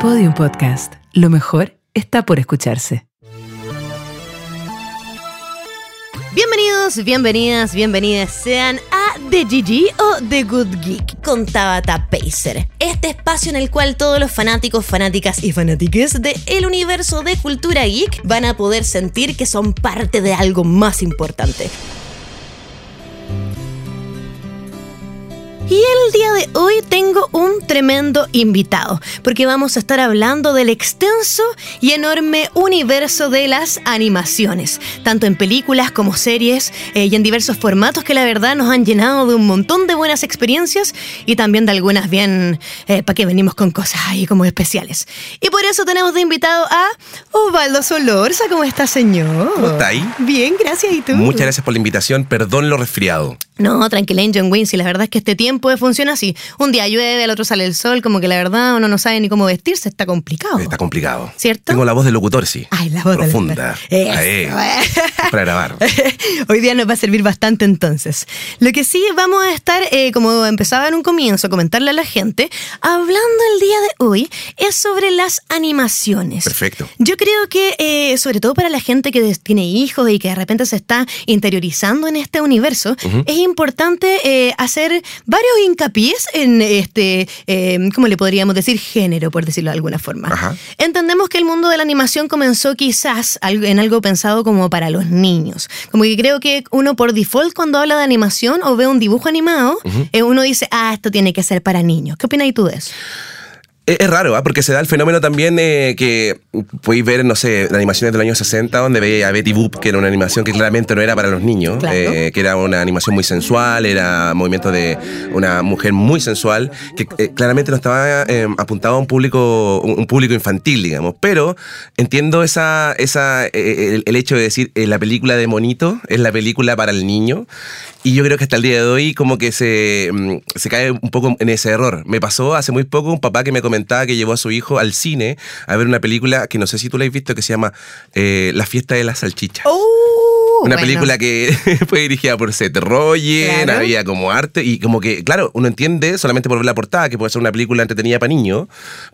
Podium Podcast. Lo mejor está por escucharse. Bienvenidos, bienvenidas, bienvenidas sean a The GG o The Good Geek con Tabata Pacer. Este espacio en el cual todos los fanáticos, fanáticas y fanátiques del el universo de cultura geek van a poder sentir que son parte de algo más importante. Y el día de hoy tengo un tremendo invitado, porque vamos a estar hablando del extenso y enorme universo de las animaciones, tanto en películas como series eh, y en diversos formatos que la verdad nos han llenado de un montón de buenas experiencias y también de algunas bien, eh, para que venimos con cosas ahí como especiales. Y por eso tenemos de invitado a Osvaldo Solorza, ¿cómo está señor? ¿Cómo está ahí? Bien, gracias, ¿y tú? Muchas gracias por la invitación, perdón lo resfriado. No, tranquila, John Wins, y la verdad es que este tiempo funciona así. Un día llueve, al otro sale el sol, como que la verdad uno no sabe ni cómo vestirse, está complicado. Está complicado. ¿Cierto? Tengo la voz de locutor, sí. Ay, la voz Profunda. De Ahí, para grabar. Hoy día nos va a servir bastante entonces. Lo que sí vamos a estar, eh, como empezaba en un comienzo, a comentarle a la gente, hablando el día de hoy, es sobre las animaciones. Perfecto. Yo creo que, eh, sobre todo para la gente que tiene hijos y que de repente se está interiorizando en este universo, es importante eh, hacer varios hincapiés en este, eh, ¿cómo le podríamos decir? Género, por decirlo de alguna forma. Entendemos que el mundo de la animación comenzó quizás en algo pensado como para los niños. Como que creo que uno por default cuando habla de animación o ve un dibujo animado, eh, uno dice, ah, esto tiene que ser para niños. ¿Qué opinas tú de eso? Es raro, ¿ah? porque se da el fenómeno también eh, que podéis ver, no sé, la animaciones del año 60, donde veía a Betty Boop, que era una animación que claramente no era para los niños, eh, que era una animación muy sensual, era movimiento de una mujer muy sensual, que eh, claramente no estaba apuntado a un público, un, público infantil, digamos. Pero entiendo esa, esa, el, el hecho de decir, la película de Monito es la película para el niño, y yo creo que hasta el día de hoy como que se, mm, se cae un poco en ese error. Me pasó hace muy poco un papá que me comentaba que llevó a su hijo al cine a ver una película que no sé si tú la has visto que se llama eh, La fiesta de las salchichas. ¡Oh! Una película que fue dirigida por Seth Rogen, había como arte y como que, claro, uno entiende solamente por ver la portada que puede ser una película entretenida para niños,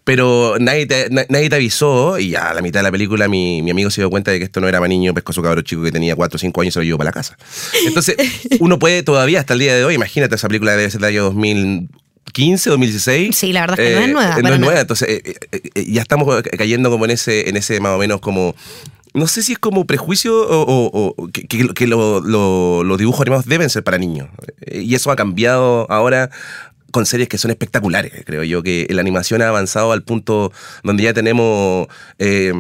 pero nadie te, nadie te avisó y a la mitad de la película mi, mi, amigo se dio cuenta de que esto no era para niños, pescó a su cabro chico que tenía 4 o 5 años y se lo llevó para la casa. Entonces, uno puede todavía hasta el día de hoy, imagínate, esa película debe ser del año 2015, 2016. Sí, la verdad es que no es nueva. Eh, no es nueva, entonces eh, eh, ya estamos cayendo como en ese, en ese más o menos como no sé si es como prejuicio o, que, los dibujos animados deben ser para niños. Y eso ha cambiado ahora con series que son espectaculares. Creo yo que la animación ha avanzado al punto donde ya tenemos, eh,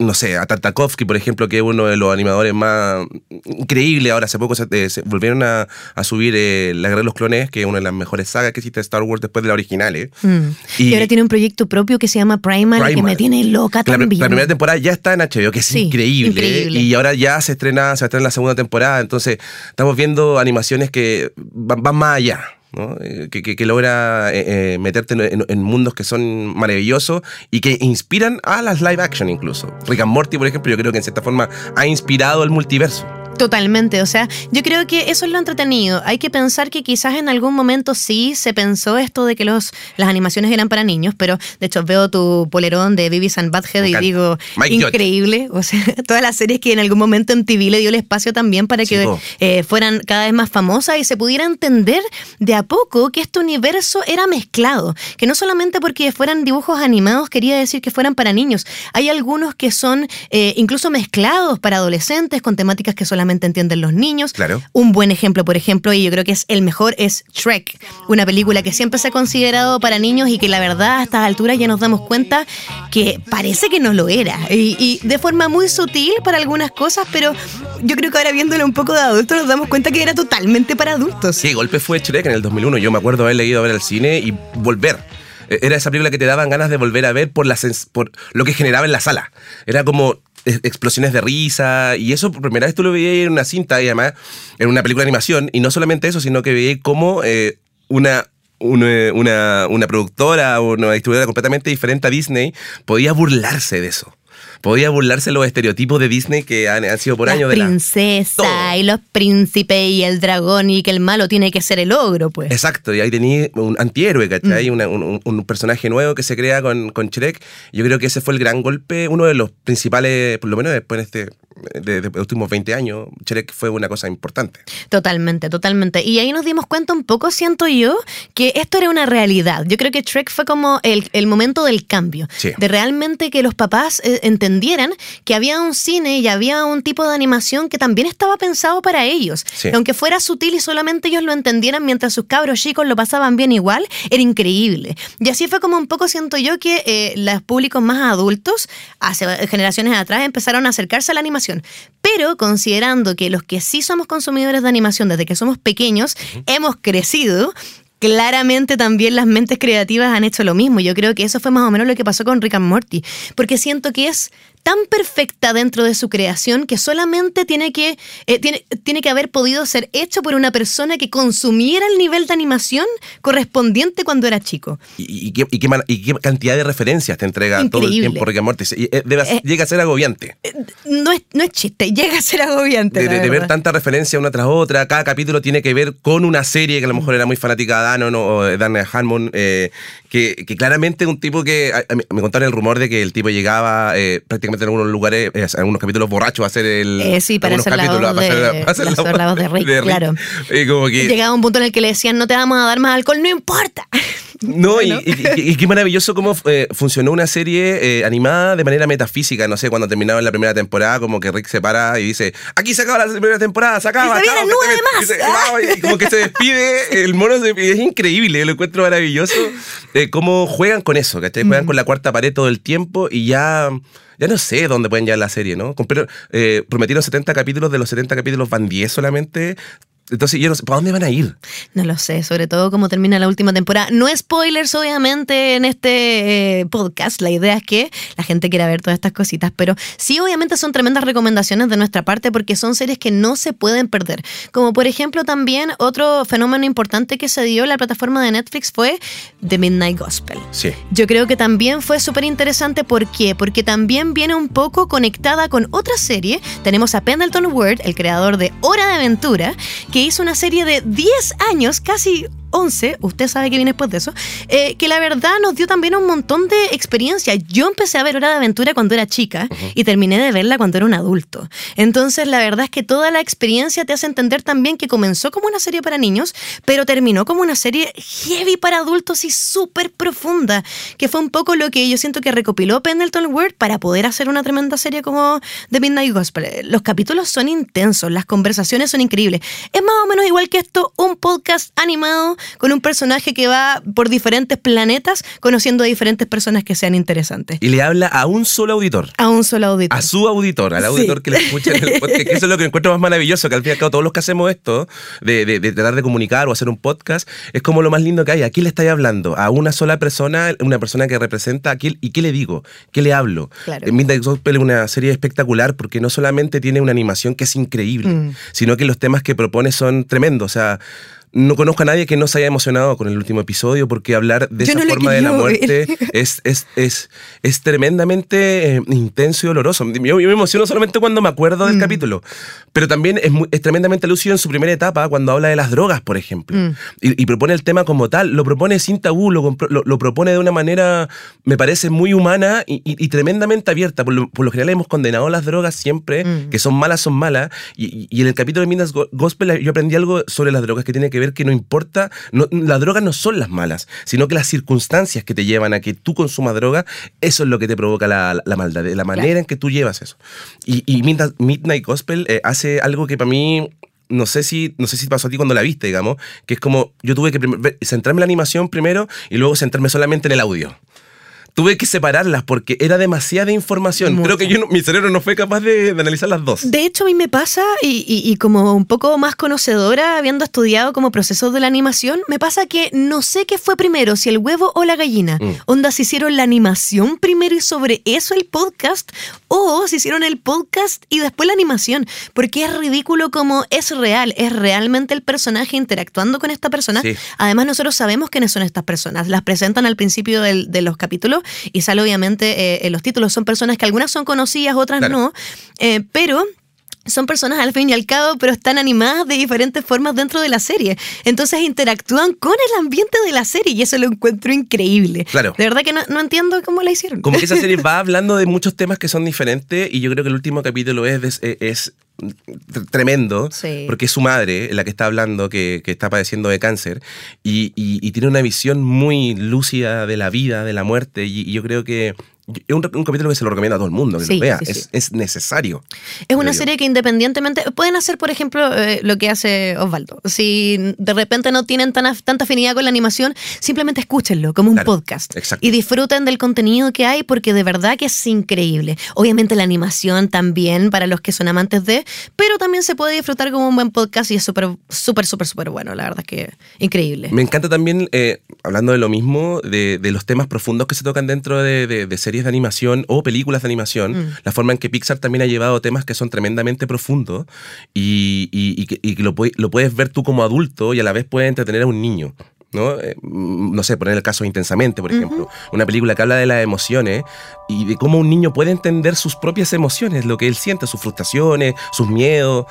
no sé, a Tartakovsky, por ejemplo, que es uno de los animadores más increíbles. Ahora, hace poco se, eh, volvieron a, subir eh, La Guerra de los Clones, que es una de las mejores sagas que existe de Star Wars después de la original. Mm. Y, ahora tiene un proyecto propio que se llama Primal, que me tiene loca también. La, primera temporada ya está en HBO, que es increíble, Y ahora ya se estrena, se estrena la segunda temporada. Entonces, estamos viendo animaciones que van más allá. Eh, que, logra eh, eh, meterte en, mundos que son maravillosos y que inspiran a las live action incluso. Rick and Morty, por ejemplo, yo creo que en cierta forma ha inspirado el multiverso. Totalmente, o sea, yo creo que eso es lo entretenido. Hay que pensar que quizás en algún momento sí se pensó esto de que los, las animaciones eran para niños, pero de hecho veo tu polerón de Vivi and Badhead y digo, increíble. O sea, todas las series que en algún momento en TV le dio el espacio también para que eh, fueran cada vez más famosas y se pudiera entender de a poco que este universo era mezclado, que no solamente porque fueran dibujos animados quería decir que fueran para niños. Hay algunos que son eh, incluso mezclados para adolescentes con temáticas que solamente entienden los niños. Claro. Un buen ejemplo, por ejemplo, y yo creo que es el mejor, es Shrek, una película que siempre se ha considerado para niños y que la verdad a estas alturas ya nos damos cuenta que parece que no lo era. Y, de forma muy sutil para algunas cosas, pero yo creo que ahora viéndolo un poco de adulto nos damos cuenta que era totalmente para adultos. Sí, golpe fue Shrek en el 2001. Yo me acuerdo haber leído a ver al cine y volver e-, era esa película que te daban ganas de volver a ver por, la por lo que generaba en la sala. Era como explosiones de risa y eso por primera vez tú lo veías en una cinta y además en una película de animación y no solamente eso, sino que veías como eh, una una, una, productora o una distribuidora completamente diferente a Disney podía burlarse de eso podía burlarse los estereotipos de Disney que han, sido por años de la princesa y los príncipes y el dragón y que el malo tiene que ser el ogro, pues. Exacto, y ahí tenía un antihéroe, ¿cachai? Mm. un, personaje nuevo que se crea con, con Shrek. Yo creo que ese fue el gran golpe, uno de los principales, por lo menos después en este de, los últimos 20 años, Shrek fue una cosa importante. Totalmente, totalmente. Y ahí nos dimos cuenta un poco, siento yo, que esto era una realidad. Yo creo que Shrek fue como el, el momento del cambio. De realmente que los papás eh, entendieran que había un cine y había un tipo de animación que también estaba pensado para ellos. Aunque fuera sutil y solamente ellos lo entendieran mientras sus cabros chicos lo pasaban bien igual, era increíble. Y así fue como un poco siento yo que eh, los públicos más adultos, hace generaciones atrás, empezaron a acercarse a la animación pero considerando que los que sí somos consumidores de animación desde que somos pequeños, hemos crecido, claramente también las mentes creativas han hecho lo mismo. Yo creo que eso fue más o menos lo que pasó con Rick and Morty, porque siento que es tan perfecta dentro de su creación que solamente tiene que, eh, tiene, tiene que haber podido ser hecho por una persona que consumiera el nivel de animación correspondiente cuando era chico. ¿Y, qué, cantidad de referencias te entrega todo el tiempo Rick Morty? Eh, eh, llega a ser agobiante. No es, no es chiste, llega a ser agobiante. De, ver tanta referencia una tras otra, cada capítulo tiene que ver con una serie que a lo mejor era muy fanática de Danon o de Dan Harmon, que, que, claramente un tipo que... me contaron el rumor de que el tipo llegaba prácticamente en algunos lugares, eh, en algunos capítulos borrachos, a hacer el. Eh, sí, para hacer capítulos, la voz de, hacer la, voz de Rick, claro. Y como que, Llegaba un punto en el que le decían, no te vamos a dar más alcohol, no importa. No, y, qué maravilloso cómo eh, funcionó una serie eh, animada de manera metafísica. No sé, cuando terminaba la primera temporada, como que Rick se para y dice: Aquí se acaba la primera temporada, se acaba. Y se nueve más. Y, como que se despide, el mono se, es increíble, lo encuentro maravilloso. cómo juegan con eso, ¿cachai? Juegan con la cuarta pared todo el tiempo y ya ya no sé dónde pueden llegar la serie, ¿no? Eh, prometieron 70 capítulos, de los 70 capítulos van 10 solamente. Entonces, yo no sé, ¿para dónde van a ir? No lo sé, sobre todo cómo termina la última temporada. No spoilers, obviamente, en este eh, podcast. La idea es que la gente quiera ver todas estas cositas, pero sí, obviamente, son tremendas recomendaciones de nuestra parte porque son series que no se pueden perder. Como por ejemplo, también otro fenómeno importante que se dio en la plataforma de Netflix fue The Midnight Gospel. Sí. Yo creo que también fue súper interesante. ¿Por qué? Porque también viene un poco conectada con otra serie. Tenemos a Pendleton Ward, el creador de Hora de Aventura, que hizo una serie de 10 años, casi 11, usted sabe que viene después de eso, eh, que la verdad nos dio también un montón de experiencia. Yo empecé a ver Hora de Aventura cuando era chica y terminé de verla cuando era un adulto. Entonces, la verdad es que toda la experiencia te hace entender también que comenzó como una serie para niños, pero terminó como una serie heavy para adultos y súper profunda, que fue un poco lo que yo siento que recopiló Pendleton Word para poder hacer una tremenda serie como The Midnight Gospel. Los capítulos son intensos, las conversaciones son increíbles. Es más o menos igual que esto, un podcast animado con un personaje que va por diferentes planetas conociendo a diferentes personas que sean interesantes. Y le habla a un solo auditor. A un solo auditor. A su auditor, al auditor que le escucha en el podcast. eso es lo que encuentro más maravilloso, que al fin y al cabo todos los que hacemos esto, de, tratar de comunicar o hacer un podcast, es como lo más lindo que hay. ¿A quién le estáis hablando? A una sola persona, una persona que representa a quién, y qué le digo, qué le hablo. Claro. Midnight Gospel es una serie espectacular porque no solamente tiene una animación que es increíble, mm. sino que los temas que propone son tremendos. O sea, no conozco a nadie que no se haya emocionado con el último episodio porque hablar de esa forma de la muerte es, es, es, es, tremendamente eh, intenso y doloroso. Yo, me emociono solamente cuando me acuerdo del mm. capítulo, pero también es, es, tremendamente lúcido en su primera etapa cuando habla de las drogas, por ejemplo, mm. y, propone el tema como tal, lo propone sin tabú, lo, lo, propone de una manera, me parece, muy humana y, tremendamente abierta. Por lo, general hemos condenado las drogas siempre, mm. que son malas, son malas, y, en el capítulo de Minas Gospel yo aprendí algo sobre las drogas que tiene que ver que no importa, no, las drogas no son las malas, sino que las circunstancias que te llevan a que tú consumas droga, eso es lo que te provoca la, la maldad, la manera en que tú llevas eso. Y, Midnight Gospel eh, hace algo que para mí no sé si no sé si pasó a ti cuando la viste, digamos, que es como yo tuve que centrarme en la animación primero y luego centrarme solamente en el audio tuve que separarlas porque era demasiada información. Creo que yo mi cerebro no fue capaz de, analizar las dos. De hecho, a mí me pasa, y, como un poco más conocedora, habiendo estudiado como procesos de la animación, me pasa que no sé qué fue primero, si el huevo o la gallina. Mm. Onda, si hicieron la animación primero y sobre eso el podcast, o si hicieron el podcast y después la animación. Porque es ridículo como es real, es realmente el personaje interactuando con esta persona. Además, nosotros sabemos quiénes son estas personas. Las presentan al principio de los capítulos y sale obviamente eh, en los títulos. Son personas que algunas son conocidas, otras no, eh, pero son personas al fin y al cabo, pero están animadas de diferentes formas dentro de la serie. Entonces interactúan con el ambiente de la serie y eso lo encuentro increíble. Claro. De verdad que no, entiendo cómo la hicieron. Como que esa serie va hablando de muchos temas que son diferentes y yo creo que el último capítulo es, es, tremendo, porque es su madre la que está hablando, que, está padeciendo de cáncer, y, tiene una visión muy lúcida de la vida, de la muerte, y yo creo que es un, capítulo que se lo recomiendo a todo el mundo, que lo vea. es, necesario. Es una serie que independientemente. Pueden hacer, por ejemplo, eh, lo que hace Osvaldo. Si de repente no tienen tan, tanta afinidad con la animación, simplemente escúchenlo como un podcast. Y disfruten del contenido que hay porque de verdad que es increíble. Obviamente la animación también para los que son amantes de, pero también se puede disfrutar como un buen podcast y es súper, súper, súper, súper bueno. La verdad es que increíble. Me encanta también, eh, hablando de lo mismo, de, los temas profundos que se tocan dentro de, de series de animación o películas de animación, mm. la forma en que Pixar también ha llevado temas que son tremendamente profundos y, y, que, lo, lo, puedes ver tú como adulto y a la vez puedes entretener a un niño. ¿no? Eh, mm, no sé, poner el caso Intensamente, por ejemplo. Una película que habla de las emociones y de cómo un niño puede entender sus propias emociones, lo que él siente, sus frustraciones, sus miedos.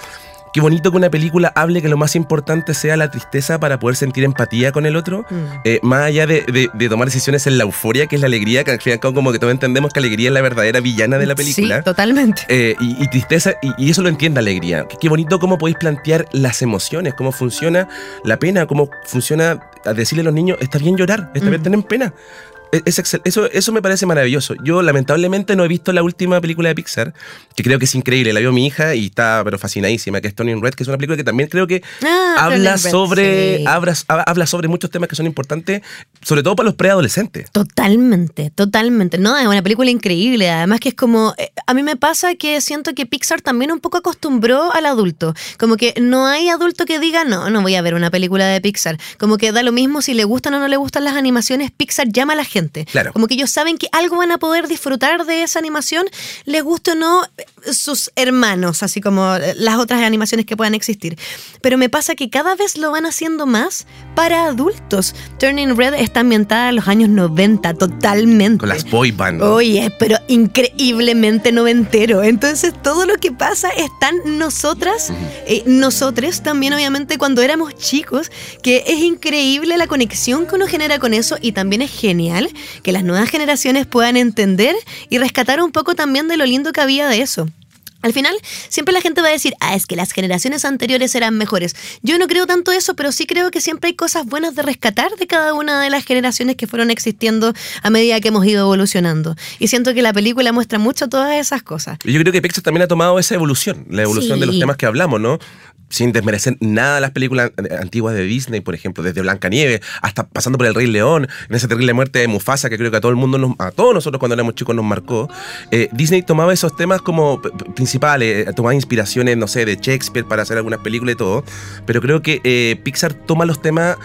Qué bonito que una película hable que lo más importante sea la tristeza para poder sentir empatía con el otro, mm. eh, más allá de, tomar decisiones en la euforia, que es la alegría, que al como que todos entendemos que alegría es la verdadera villana de la película. Sí, totalmente. Eh, y, tristeza, y, eso lo entiende alegría. Qué, bonito cómo podéis plantear las emociones, cómo funciona la pena, cómo funciona decirle a los niños, está bien llorar, está bien mm. tener pena. E-, eso, eso me parece maravilloso. Yo lamentablemente no he visto la última película de Pixar, que creo que es increíble. La vio mi hija y está pero fascinadísima, que es Tony Red, que es una película que también creo que ah, habla, sobre, habla, sobre muchos temas que son importantes, sobre todo para los preadolescentes. Totalmente, totalmente. No, es una película increíble. Además que es como, eh, a mí me pasa que siento que Pixar también un poco acostumbró al adulto. Como que no hay adulto que diga, no, no voy a ver una película de Pixar. Como que da lo mismo si le gustan o no le gustan las animaciones, Pixar llama a la gente Claro. Como que ellos saben que algo van a poder disfrutar de esa animación, les guste o no sus hermanos, así como las otras animaciones que puedan existir. Pero me pasa que cada vez lo van haciendo más para adultos. Turning Red está ambientada en los años 90, totalmente. Con las boy bands. Oye, pero increíblemente noventero. Entonces todo lo que pasa están nosotras, eh, nosotros también obviamente cuando éramos chicos, que es increíble la conexión que uno genera con eso y también es genial que las nuevas generaciones puedan entender y rescatar un poco también de lo lindo que había de eso. Al final, siempre la gente va a decir, ah, es que las generaciones anteriores eran mejores. Yo no creo tanto eso, pero sí creo que siempre hay cosas buenas de rescatar de cada una de las generaciones que fueron existiendo a medida que hemos ido evolucionando. Y siento que la película muestra mucho todas esas cosas. Yo creo que Pixar también ha tomado esa evolución, la evolución de los temas que hablamos, ¿no? sin desmerecer nada de las películas antiguas de Disney, por ejemplo, desde Blancanieves hasta pasando por El Rey León, en esa terrible muerte de Mufasa que creo que a todo el mundo, a todos nosotros cuando éramos chicos nos marcó. Eh, Disney tomaba esos temas como principales, eh, tomaba inspiraciones, no sé, de Shakespeare para hacer algunas películas y todo, pero creo que eh, Pixar toma los temas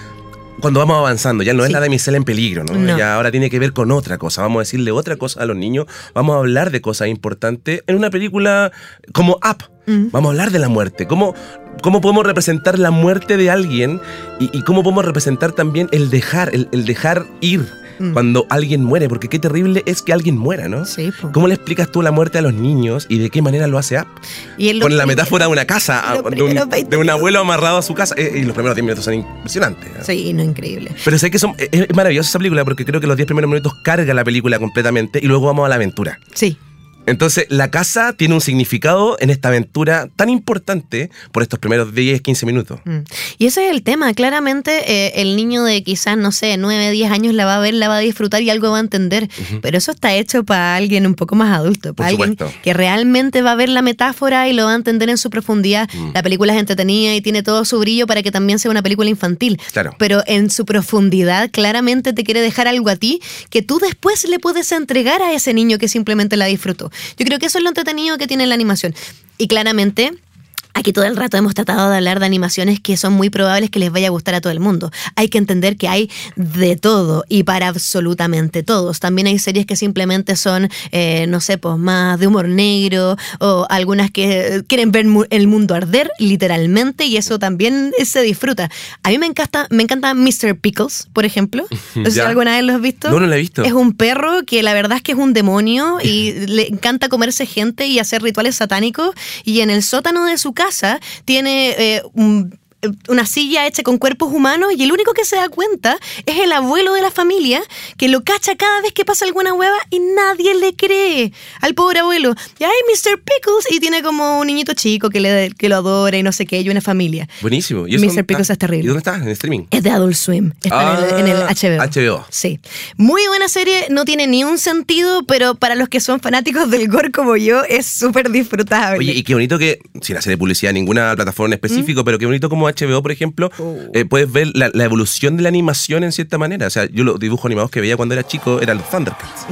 cuando vamos avanzando, ya no es la de Michelle en peligro, ¿no? Ya ahora tiene que ver con otra cosa. Vamos a decirle otra cosa a los niños. Vamos a hablar de cosas importantes en una película como Up. Mm. Vamos a hablar de la muerte. ¿Cómo, cómo podemos representar la muerte de alguien y, cómo podemos representar también el dejar, el dejar ir Mm. cuando alguien muere, porque qué terrible es que alguien muera, ¿no? Sí. ¿Cómo le explicas tú la muerte a los niños y de qué manera lo hace App? Con la metáfora de una casa, de un, abuelo amarrado a su casa, eh, y los primeros 10 minutos son impresionantes. Sí, no, increíble. Pero sé que son, es, es maravillosa esa película porque creo que los 10 primeros minutos carga la película completamente y luego vamos a la aventura. Sí. Entonces, la casa tiene un significado en esta aventura tan importante por estos primeros 10, 15 minutos. Mm. Y ese es el tema. Claramente, eh, el niño de quizás, no sé, 9, 10 años la va a ver, la va a disfrutar y algo va a entender. Pero eso está hecho para alguien un poco más adulto, para alguien que realmente va a ver la metáfora y lo va a entender en su profundidad. Mm. La película es entretenida y tiene todo su brillo para que también sea una película infantil. Claro. Pero en su profundidad, claramente te quiere dejar algo a ti que tú después le puedes entregar a ese niño que simplemente la disfrutó. Yo creo que eso es lo entretenido que tiene la animación. Y claramente Aquí todo el rato hemos tratado de hablar de animaciones que son muy probables que les vaya a gustar a todo el mundo. Hay que entender que hay de todo y para absolutamente todos. También hay series que simplemente son, eh, no sé, pues más de humor negro o algunas que quieren ver el mundo arder literalmente y eso también se disfruta. A mí me encanta, me encanta Mr. Pickles, por ejemplo. No sé si alguna vez lo has visto. No, no lo he visto. Es un perro que la verdad es que es un demonio y le encanta comerse gente y hacer rituales satánicos y en el sótano de su casa tiene eh, un una silla hecha con cuerpos humanos y el único que se da cuenta es el abuelo de la familia que lo cacha cada vez que pasa alguna hueva y nadie le cree al pobre abuelo. Y hay Mr. Pickles y tiene como un niñito chico que, le, que lo adora y no sé qué, y una familia. Buenísimo. ¿Y Mr. Pickles es terrible. ¿Y dónde está? ¿En streaming? Es de Adult Swim. Está en, el, HBO. Ah, HBO. Sí. Muy buena serie, no tiene ni un sentido, pero para los que son fanáticos del gore como yo, es súper disfrutable. Oye, y qué bonito que, sin hacer publicidad en ninguna plataforma en específico, ¿Mm? pero qué bonito como HBO, por ejemplo, oh. eh, puedes ver la, evolución de la animación en cierta manera. O sea, yo los dibujos animados que veía cuando era chico eran los Thundercats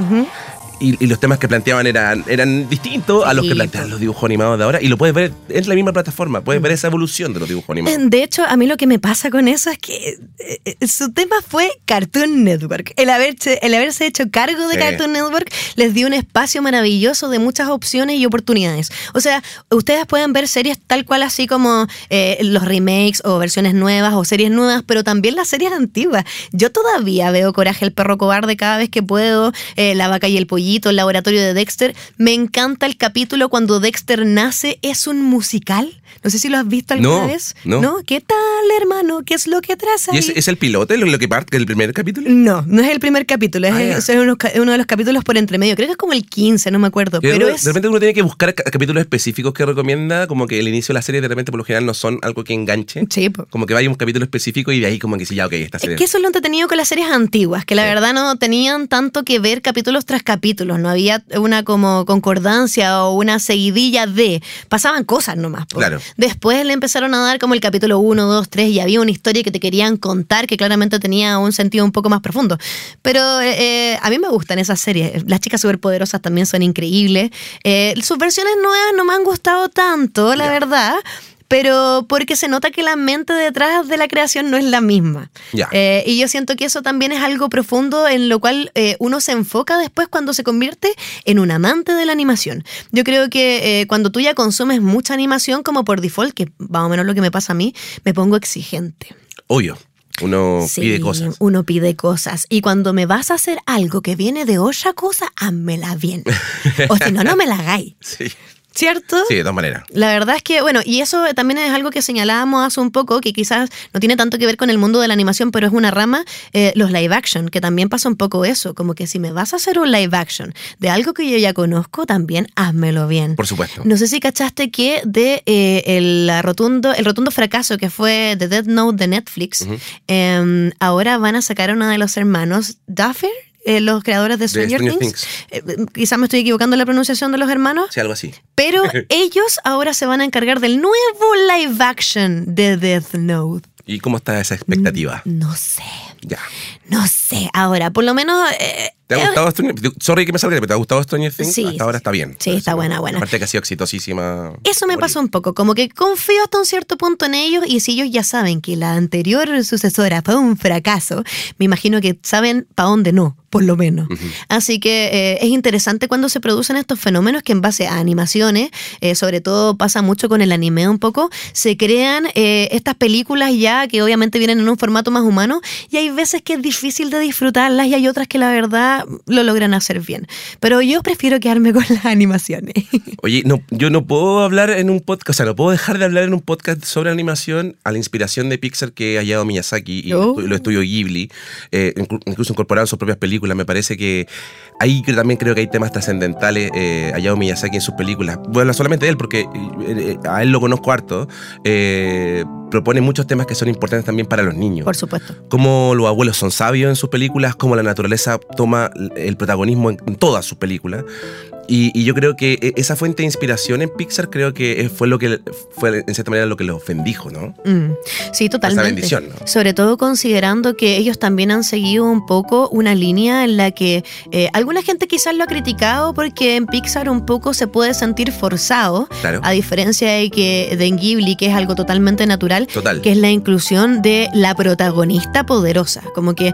y, los temas que planteaban eran, eran distintos a los que plantean los dibujos animados de ahora. Y lo puedes ver en la misma plataforma, puedes ver esa evolución de los dibujos animados. De hecho, a mí lo que me pasa con eso es que eh, eh, su tema fue Cartoon Network. El haberse, el haberse hecho cargo de Cartoon Network les dio un espacio maravilloso de muchas opciones y oportunidades. O sea, ustedes pueden ver series tal cual así como eh, los remakes o versiones nuevas o series nuevas, pero también las series antiguas. Yo todavía veo Coraje el perro cobarde cada vez que puedo, La vaca y el pollito el laboratorio de Dexter. Me encanta el capítulo cuando Dexter nace, es un musical. No sé si lo has visto alguna vez. No. ¿No? ¿Qué tal, hermano? ¿Qué es lo que traza? ¿Y es, el piloto, lo, que parte del primer capítulo? No, no es el primer capítulo. Es, ah, uno, de los capítulos por entre medio. Creo que es como el 15, no me acuerdo. Pero, de repente uno tiene que buscar capítulos específicos que recomienda, como que el inicio de la serie de repente por lo general no son algo que enganche. Sí. Como que vaya un capítulo específico y de ahí como que sí, ya, ok, esta serie. Es que eso es lo entretenido con las series antiguas, que la verdad no tenían tanto que ver capítulos tras capítulos. No había una como concordancia o una seguidilla de. Pasaban cosas nomás. Claro. Después le empezaron a dar como el capítulo 1, 2, 3 y había una historia que te querían contar que claramente tenía un sentido un poco más profundo. Pero eh, a mí me gustan esas series. Las chicas superpoderosas también son increíbles. Eh, sus versiones nuevas no me han gustado tanto, la verdad pero porque se nota que la mente detrás de la creación no es la misma. Eh, y yo siento que eso también es algo profundo en lo cual eh, uno se enfoca después cuando se convierte en un amante de la animación. Yo creo que eh, cuando tú ya consumes mucha animación, como por default, que más o menos lo que me pasa a mí, me pongo exigente. Obvio. Uno pide cosas. Uno pide cosas. Y cuando me vas a hacer algo que viene de otra cosa, házmela bien. o si no, no me la hagáis. Sí. ¿Cierto? Sí, de todas maneras. La verdad es que, bueno, y eso también es algo que señalábamos hace un poco, que quizás no tiene tanto que ver con el mundo de la animación, pero es una rama, eh, los live action, que también pasa un poco eso, como que si me vas a hacer un live action de algo que yo ya conozco, también házmelo bien. Por supuesto. No sé si cachaste que de eh, el, rotundo, el rotundo fracaso que fue The Dead Note de Netflix, em, ahora van a sacar a uno de los hermanos, Duffer, eh, los creadores de Stranger, Things. Eh, quizás me estoy equivocando en la pronunciación de los hermanos. Sí, algo así. Pero ellos ahora se van a encargar del nuevo live action de Death Note. ¿Y cómo está esa expectativa? No, sé. Ya. No sé. Ahora, por lo menos. Eh, ¿Te ha gustado Stranger Things? Sorry que me salga, pero ¿te ha gustado Stranger Things? Sí. Hasta ahora está bien. Sí, está buena, buena. Aparte que ha sido exitosísima. Eso me pasó un poco. Como que confío hasta un cierto punto en ellos y si ellos ya saben que la anterior sucesora fue un fracaso, me imagino que saben para dónde no por lo menos. Así que eh, es interesante cuando se producen estos fenómenos que en base a animaciones, eh, sobre todo pasa mucho con el anime un poco, se crean eh, estas películas ya que obviamente vienen en un formato más humano y hay veces que es difícil de disfrutarlas y hay otras que la verdad lo logran hacer bien. Pero yo prefiero quedarme con las animaciones. Oye, no, yo no puedo hablar en un podcast, o sea, no puedo dejar de hablar en un podcast sobre animación a la inspiración de Pixar que ha hallado Miyazaki y oh. lo estudio Ghibli, incluso incorporado sus propias películas me parece que ahí también creo que hay temas trascendentales. Eh, Hayao Miyazaki en sus películas. Bueno, solamente él, porque eh, eh, a él lo conozco harto. Eh, propone muchos temas que son importantes también para los niños. Por supuesto. Como los abuelos son sabios en sus películas, como la naturaleza toma el protagonismo en, todas sus películas. Y, yo creo que e, esa fuente de inspiración en Pixar creo que fue lo que fue en cierta manera lo que los bendijo, ¿no? Mm, sí, totalmente. Esa bendición, ¿no? Sobre todo considerando que ellos también han seguido un poco una línea en la que eh, alguna gente quizás lo ha criticado porque en Pixar un poco se puede sentir forzado, a diferencia de que de en Ghibli que es algo totalmente natural, que es la inclusión de la protagonista poderosa, como que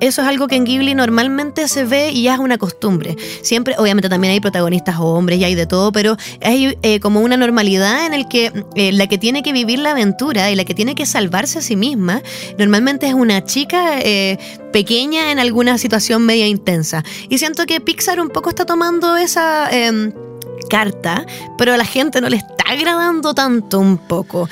eso es algo que en Ghibli normalmente se ve y ya es una costumbre. Siempre, obviamente también hay protagonistas hombres y hay de todo, pero hay eh, como una normalidad en el que eh, la que tiene que vivir la aventura y la que tiene que salvarse a sí misma, normalmente es una chica eh, pequeña en alguna situación media intensa. Y siento que Pixar un poco está tomando esa em, carta, pero a la gente no le está agradando tanto un poco.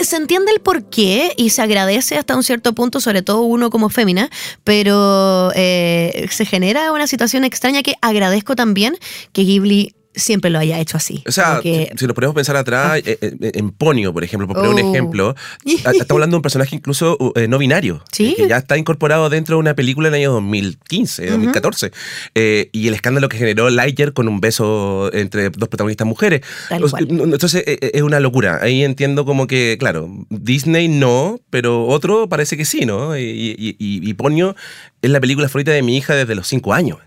Se entiende el por qué y se agradece hasta un cierto punto, sobre todo uno como fémina, pero eh, se genera una situación extraña que agradezco también que Ghibli siempre lo haya hecho así. O sea, si nos ponemos a pensar atrás, ah. eh, eh, en Ponio, por ejemplo, por poner un oh. ejemplo, estamos hablando de un personaje incluso uh, eh, no binario, ¿Sí? que ya está incorporado dentro de una película en el año 2015, 2014, y el escándalo que generó Lightyear con un beso entre dos protagonistas mujeres. Entonces es una locura. Ahí entiendo como que, claro, Disney no, pero otro parece que sí, ¿no? Y, y Ponio es la película favorita de mi hija desde los cinco años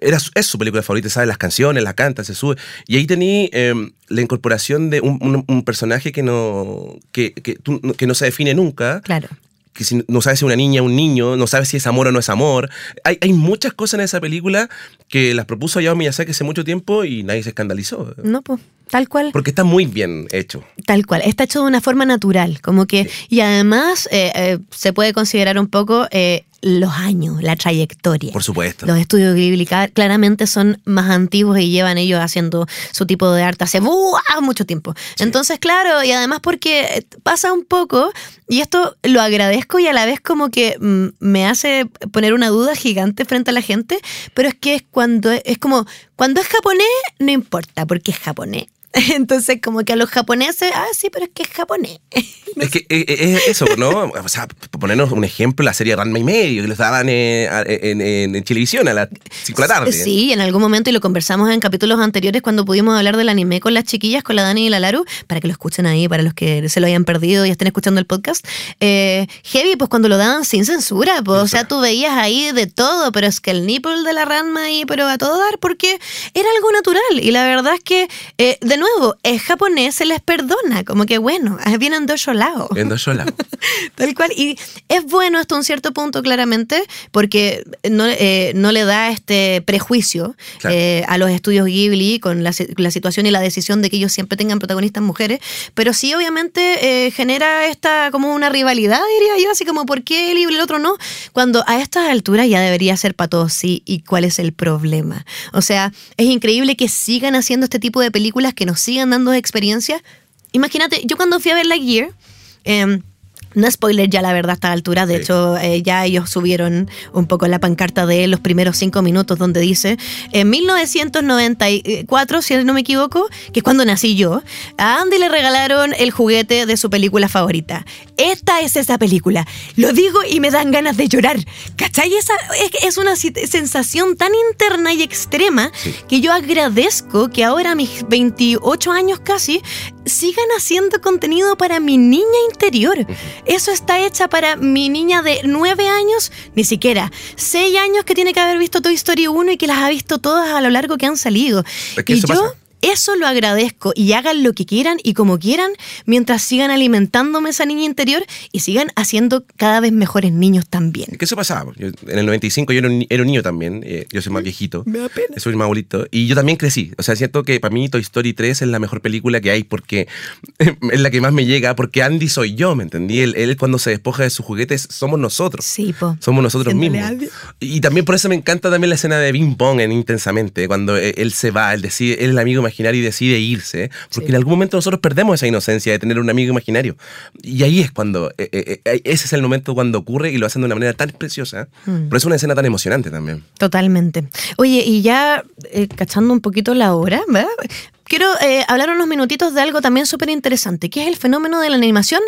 era, es su película favorita, sabe las canciones, la canta, se sube. Y ahí tení em, la incorporación de un, personaje que no, que, que, que, no se define nunca. Claro. Que si, no sabe si es una niña o un niño, no sabe si es amor o no es amor. Hay, hay muchas cosas en esa película que las propuso Hayao Miyazaki hace mucho tiempo y nadie se escandalizó. No, pues. Tal cual. Porque está muy bien hecho. Tal cual. Está hecho de una forma natural. Como que. Y además eh, eh, se puede considerar un poco eh, los años, la trayectoria. Por supuesto. Los estudios Ghibli claramente son más antiguos y llevan ellos haciendo su tipo de arte hace mucho tiempo. Entonces, claro, y además porque pasa un poco, y esto lo agradezco y a la vez como que mm, me hace poner una duda gigante frente a la gente, pero es que es cuando es como, cuando es japonés, no importa, porque es japonés. Entonces, como que a los japoneses, ah, sí, pero es que es japonés. es que eh, eh, es eso, ¿no? O sea, ponernos un ejemplo, la serie Ranma y medio, que los daban eh, en, en, televisión a las 5 de la tarde. Sí, en algún momento, y lo conversamos en capítulos anteriores cuando pudimos hablar del anime con las chiquillas, con la Dani y la Laru, para que lo escuchen ahí, para los que se lo hayan perdido y estén escuchando el podcast. heavy, pues cuando lo daban sin censura, pues, o sea, tú veías ahí de todo, pero es que el nipple de la Ranma ahí, pero a todo dar, porque era algo natural. Y la verdad es que, de nuevo, nuevo, es japonés, se les perdona. Como que bueno, vienen dos lados. En dos lados. Tal cual. Y es bueno hasta un cierto punto, claramente, porque no, eh, no le da este prejuicio eh, a los estudios Ghibli con la, situación y la decisión de que ellos siempre tengan protagonistas mujeres. Pero sí, obviamente, eh, genera esta como una rivalidad, diría yo, así como ¿por qué él y el otro no? Cuando a estas alturas ya debería ser para todos sí. ¿Y cuál es el problema? O sea, es increíble que sigan haciendo este tipo de películas que sigan dando experiencia. Imagínate, yo cuando fui a ver Lightyear, eh, no spoiler ya la verdad a esta altura, de hecho eh, ya ellos subieron un poco la pancarta de los primeros cinco minutos donde dice, en 1994, si no me equivoco, que es cuando nací yo, a Andy le regalaron el juguete de su película favorita. Esta es esa película. Lo digo y me dan ganas de llorar. ¿Cachai? Esa es, una sensación tan interna y extrema que yo agradezco que ahora a mis 28 años casi sigan haciendo contenido para mi niña interior. Eso está hecha para mi niña de 9 años, ni siquiera 6 años que tiene que haber visto Toy Story 1 y que las ha visto todas a lo largo que han salido. y yo eso lo agradezco y hagan lo que quieran y como quieran mientras sigan alimentándome esa niña interior y sigan haciendo cada vez mejores niños también. ¿Qué eso pasaba? en el 95 yo era un, niño también, eh, yo soy más viejito. Me da pena. Soy más bonito. Y yo también crecí. O sea, siento que para mí Toy Story 3 es la mejor película que hay porque es la que más me llega, porque Andy soy yo, ¿me entendí? Él, cuando se despoja de sus juguetes somos nosotros. Sí, po. Somos nosotros mismos. Y también por eso me encanta también la escena de Bing Bong en Intensamente, cuando e, él se va, él decide, él es el amigo imaginario y decide irse, porque en algún momento nosotros perdemos esa inocencia de tener un amigo imaginario. Y ahí es cuando, eh, eh, eh, ese es el momento cuando ocurre y lo hacen de una manera tan preciosa, mm. pero es una escena tan emocionante también. Totalmente. Oye, y ya cachando un poquito la hora, quiero eh, hablar unos minutitos de algo también súper interesante, que es el fenómeno de la animación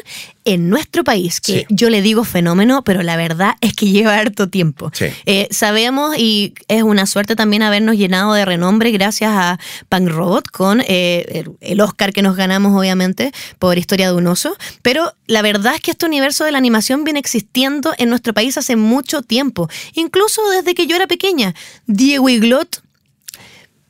en nuestro país, que yo le digo fenómeno, pero la verdad es que lleva harto tiempo. Eh, sabemos y es una suerte también habernos llenado de renombre gracias a Punk Robot con eh, el Oscar que nos ganamos obviamente por Historia de un oso, pero la verdad es que este universo de la animación viene existiendo en nuestro país hace mucho tiempo, incluso desde que yo era pequeña. Diego Iglot,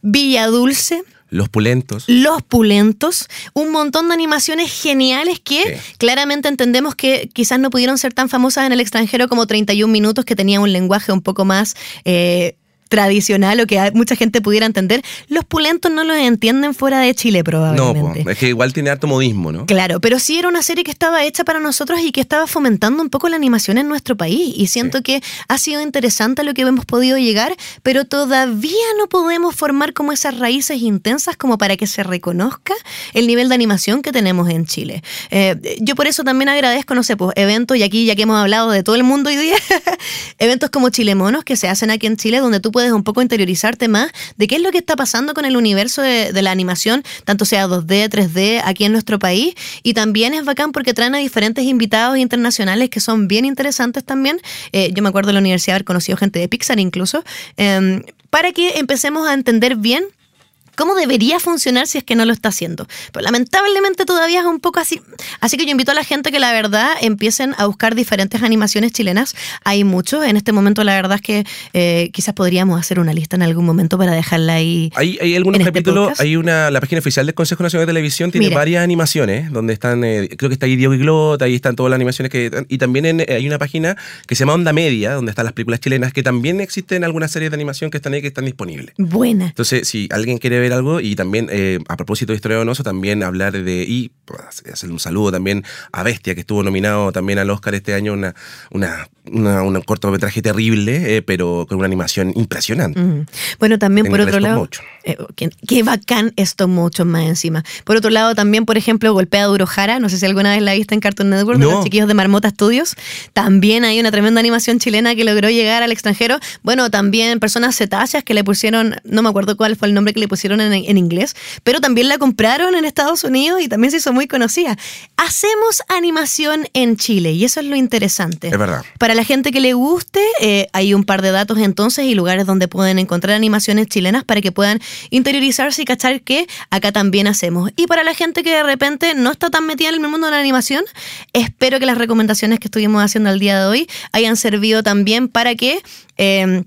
Villa Dulce, los Pulentos. Los Pulentos. Un montón de animaciones geniales que claramente entendemos que quizás no pudieron ser tan famosas en el extranjero como 31 minutos, que tenía un lenguaje un poco más eh, tradicional o que mucha gente pudiera entender, los pulentos no lo entienden fuera de Chile probablemente. No, es que igual tiene harto modismo, ¿no? Claro, pero sí era una serie que estaba hecha para nosotros y que estaba fomentando un poco la animación en nuestro país y siento que ha sido interesante lo que hemos podido llegar, pero todavía no podemos formar como esas raíces intensas como para que se reconozca el nivel de animación que tenemos en Chile. Eh, yo por eso también agradezco, no sé, pues eventos, y aquí ya que hemos hablado de todo el mundo hoy día, eventos como Chilemonos que se hacen aquí en Chile donde tú puedes un poco interiorizarte más de qué es lo que está pasando con el universo de, la animación, tanto sea 2D, 3D, aquí en nuestro país. Y también es bacán porque traen a diferentes invitados internacionales que son bien interesantes también. Eh, yo me acuerdo de la universidad haber conocido gente de Pixar incluso, em, para que empecemos a entender bien cómo debería funcionar si es que no lo está haciendo. Pero lamentablemente todavía es un poco así. Así que yo invito a la gente que la verdad empiecen a buscar diferentes animaciones chilenas. Hay muchos. En este momento la verdad es que eh, quizás podríamos hacer una lista en algún momento para dejarla ahí. Hay, hay algunos este capítulos, hay una, la página oficial del Consejo Nacional de Televisión tiene varias animaciones donde están, eh, creo que está ahí Diego Glot, ahí están todas las animaciones que... Y también hay una página que se llama Onda Media, donde están las películas chilenas, que también existen algunas series de animación que están ahí que están disponibles. Buena. Entonces, si alguien quiere ver algo y también eh, a propósito de Historia de también hablar de, y pues, hacer un saludo también a Bestia, que estuvo nominado también al Oscar este año, una, una un cortometraje terrible, eh, pero con una animación impresionante. Bueno, también por otro lado, eh, qué, bacán esto mucho más encima. Por otro lado, también, por ejemplo, Golpea Duro Jara, no sé si alguna vez la viste en Cartoon Network, de los chiquillos de Marmota Studios. También hay una tremenda animación chilena que logró llegar al extranjero. Bueno, también personas cetáceas que le pusieron, no me acuerdo cuál fue el nombre que le pusieron en, en inglés, pero también la compraron en Estados Unidos y también se hizo muy conocida. Hacemos animación en Chile y eso es lo interesante. Es verdad. Para la gente que le guste, eh, hay un par de datos entonces y lugares donde pueden encontrar animaciones chilenas para que puedan interiorizarse y cachar que acá también hacemos. Y para la gente que de repente no está tan metida en el mundo de la animación, espero que las recomendaciones que estuvimos haciendo al día de hoy hayan servido también para que eh,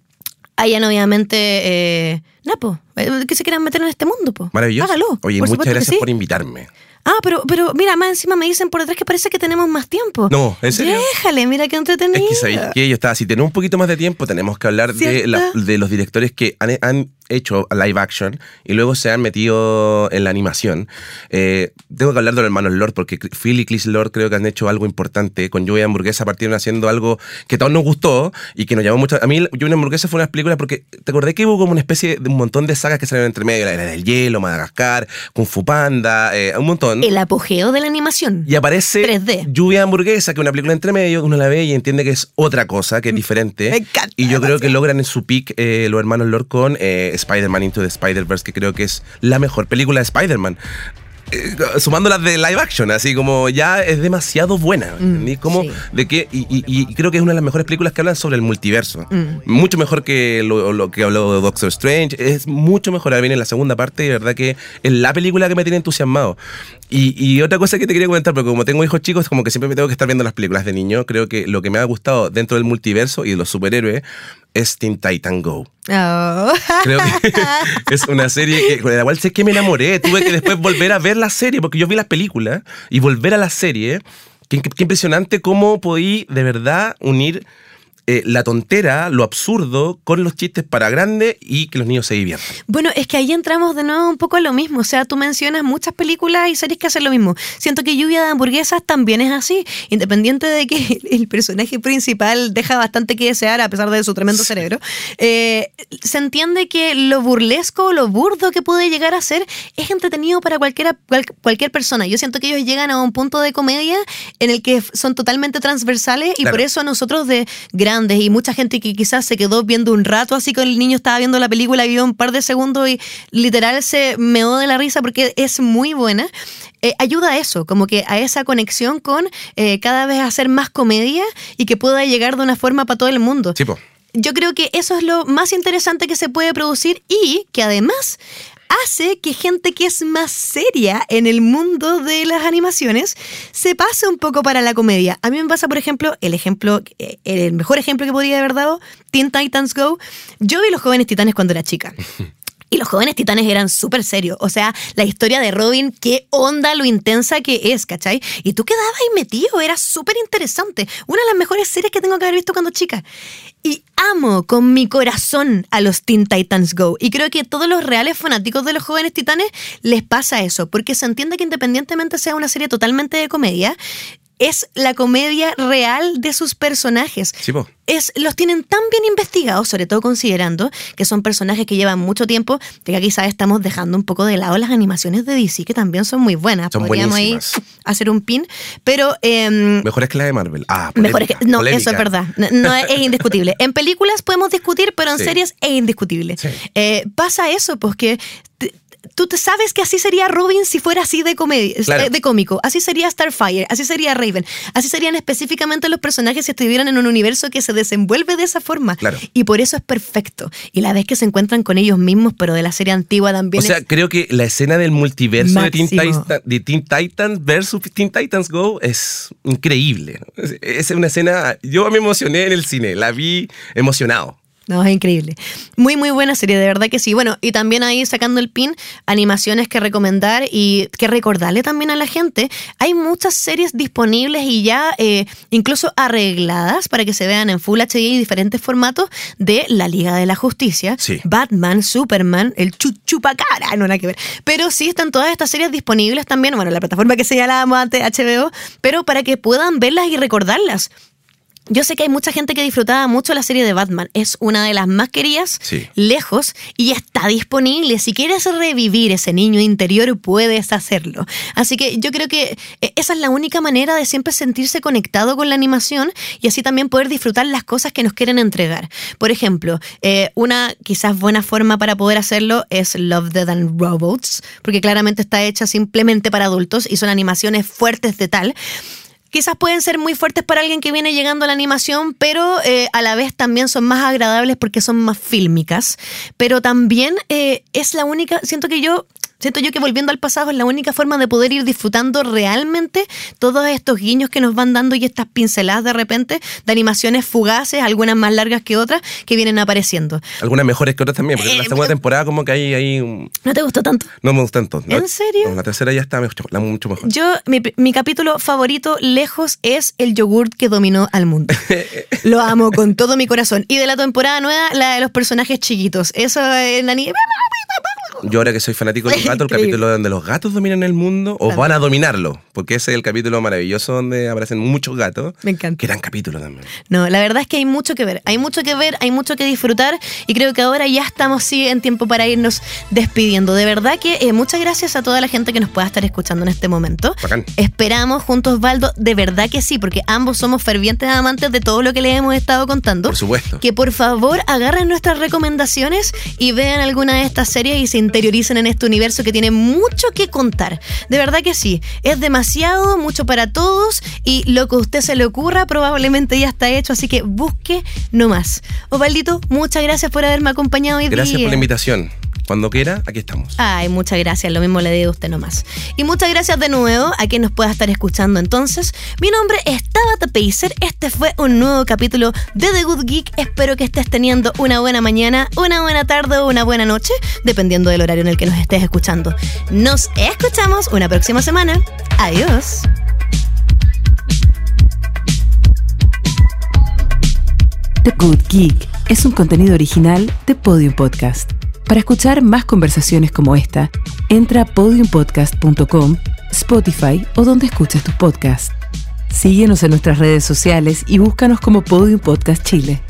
hayan obviamente... Eh, Napo, eh, que se quieran meter en este mundo, pues. Maravilloso. Oye, muchas gracias por invitarme. Ah, pero, pero mira, más encima me dicen por detrás que parece que tenemos más tiempo. No, en serio. Déjale, mira qué entretenido. Es que, que yo estaba, si tenemos un poquito más de tiempo, tenemos que hablar de, de, los directores que han, han hecho live action y luego se han metido en la animación. Eh, tengo que hablar de los hermanos Lord porque Phil y Chris Lord creo que han hecho algo importante. Con Lluvia Hamburguesa partieron haciendo algo que a todos nos gustó y que nos llamó mucho. A mí Lluvia Hamburguesa fue una película porque te acordé que hubo como una especie de un montón de sagas que salieron entre medio. La era del hielo, Madagascar, Kung Fu Panda, eh, un montón. El apogeo de la animación. Y aparece 3D. Lluvia Hamburguesa, que es una película entre medio, uno la ve y entiende que es otra cosa, que es diferente. y yo creo que logran en su peak eh, los hermanos Lord con Spider-Man Into the Spider-Verse, que creo que es la mejor película de Spider-Man. Eh, sumando las de live action, así como ya es demasiado buena. Mm, como de que, y, creo que es una de las mejores películas que hablan sobre el multiverso. Mm. Mucho mejor que lo, que habló de Doctor Strange. Es mucho mejor. Ahora viene la segunda parte y de verdad que es la película que me tiene entusiasmado. Y, otra cosa que te quería comentar, porque como tengo hijos chicos, como que siempre me tengo que estar viendo las películas de niño. Creo que lo que me ha gustado dentro del multiverso y de los superhéroes es Teen Titan Go. Oh. Creo que es una serie con la cual sé que me enamoré. Tuve que después volver a ver la serie, porque yo vi las películas y volver a la serie. Qué, qué impresionante cómo podí de verdad unir eh, la tontera, lo absurdo, con los chistes para grandes y que los niños se diviertan. Bueno, es que ahí entramos de nuevo un poco a lo mismo. O sea, tú mencionas muchas películas y series que hacen lo mismo. Siento que Lluvia de Hamburguesas también es así. Independiente de que el personaje principal deja bastante que desear a pesar de su tremendo cerebro, eh, se entiende que lo burlesco, lo burdo que puede llegar a ser es entretenido para cualquiera, cualquier persona. Yo siento que ellos llegan a un punto de comedia en el que son totalmente transversales y por eso nosotros de gran grandes y mucha gente que quizás se quedó viendo un rato así con el niño estaba viendo la película, vio un par de segundos y literal se meó de la risa porque es muy buena. Eh, ayuda a eso, como que a esa conexión con eh, cada vez hacer más comedia y que pueda llegar de una forma para todo el mundo. Sí, po. Yo creo que eso es lo más interesante que se puede producir y que además hace que gente que es más seria en el mundo de las animaciones se pase un poco para la comedia. A mí me pasa, por ejemplo, el ejemplo, eh, el mejor ejemplo que podría haber dado, Teen Titans Go. Yo vi los jóvenes titanes cuando era chica. Y los jóvenes titanes eran súper serios. O sea, la historia de Robin, qué onda lo intensa que es, ¿cachai? Y tú quedabas ahí metido, era súper interesante. Una de las mejores series que tengo que haber visto cuando chica. Y amo con mi corazón a los Teen Titans Go. Y creo que todos los reales fanáticos de los jóvenes titanes les pasa eso, porque se entiende que independientemente sea una serie totalmente de comedia, es la comedia real de sus personajes. Sí, po. Es, los tienen tan bien investigados, sobre todo considerando que son personajes que llevan mucho tiempo, que quizás estamos dejando un poco de lado las animaciones de DC, que también son muy buenas. Son Podríamos ahí hacer un pin, pero... em, Mejores que la de Marvel. Ah, Mejor es que, no, polémica. eso es verdad. No, no, es, es indiscutible. En películas podemos discutir, pero en Sí. series es indiscutible. Sí. Eh, pasa eso, pues que tú te sabes que así sería Robin si fuera así de comedia, Claro. eh, de cómico. Así sería Starfire, así sería Raven. Así serían específicamente los personajes si estuvieran en un universo que se desenvuelve de esa forma. Claro. Y por eso es perfecto. Y la vez que se encuentran con ellos mismos, pero de la serie antigua también O sea, es- creo que la escena del multiverso de Teen. Titan- de Teen Titans versus Teen Titans Go es increíble. Es una escena. Yo me emocioné en el cine, la vi emocionado. No, es increíble. Muy, muy buena serie, de verdad que sí. Bueno, y también ahí sacando el pin, animaciones que recomendar y que recordarle también a la gente. Hay muchas series disponibles y ya eh, incluso arregladas para que se vean en Full HD y diferentes formatos de la Liga de la Justicia, Sí. Batman, Superman, el chuchupacara, no nada que ver. Pero sí están todas estas series disponibles también, bueno, en la plataforma que señalábamos antes, HBO, pero para que puedan verlas y recordarlas. Yo sé que hay mucha gente que disfrutaba mucho la serie de Batman. Es una de las más queridas, Sí. lejos, y está disponible. Si quieres revivir ese niño interior, puedes hacerlo. Así que yo creo que eh, esa es la única manera de siempre sentirse conectado con la animación y así también poder disfrutar las cosas que nos quieren entregar. Por ejemplo, eh, una quizás buena forma para poder hacerlo es Love, Dead and Robots, porque claramente está hecha simplemente para adultos y son animaciones fuertes de tal. Quizás pueden ser muy fuertes para alguien que viene llegando a la animación, pero eh, a la vez también son más agradables porque son más fílmicas. Pero también eh, es la única, siento que yo, siento yo que volviendo al pasado es la única forma de poder ir disfrutando realmente todos estos guiños que nos van dando y estas pinceladas de repente de animaciones fugaces, algunas más largas que otras, que vienen apareciendo. Algunas mejores que otras también, porque en la Eh, segunda pero- temporada como que hay, hay un- ¿No te gustó tanto? No me gustan tanto. ¿En serio? No, la tercera ya está mucho, la mucho mejor. Yo, mi, mi capítulo favorito lejos es el yogurt que dominó al mundo. Lo amo con todo mi corazón. Y de la temporada nueva, la de los personajes chiquitos. Eso en la nieve. Yo ahora que soy fanático de el capítulo donde los gatos dominan el mundo, o van a dominarlo, porque ese es el capítulo maravilloso donde aparecen muchos gatos. Me encanta. Que eran capítulos también. No, la verdad es que hay mucho que ver. Hay mucho que ver, hay mucho que disfrutar. Y creo que ahora ya estamos sí en tiempo para irnos despidiendo. De verdad que eh, muchas gracias a toda la gente que nos pueda estar escuchando en este momento. Bacán. Esperamos juntos, Osvaldo, de verdad que sí, porque ambos somos fervientes amantes de todo lo que les hemos estado contando. Por supuesto. Que por favor agarren nuestras recomendaciones y vean alguna de estas series y se interioricen en este universo que tiene mucho que contar. De verdad que sí, es demasiado, mucho para todos y lo que a usted se le ocurra probablemente ya está hecho, así que busque nomás. Osvaldito, muchas gracias por haberme acompañado hoy Gracias día. por la invitación. Cuando quiera, aquí estamos. Ay, muchas gracias, lo mismo le digo a usted nomás. Y muchas gracias de nuevo a quien nos pueda estar escuchando entonces. Mi nombre es Tabata Pacer, este fue un nuevo capítulo de The Good Geek. Espero que estés teniendo una buena mañana, una buena tarde o una buena noche, dependiendo del horario en el que nos estés escuchando. Nos escuchamos una próxima semana. Adiós. The Good Geek es un contenido original de Podium Podcast. Para escuchar más conversaciones como esta, entra a podiumpodcast.com, Spotify o donde escuches tus podcasts. Síguenos en nuestras redes sociales y búscanos como Podium Podcast Chile.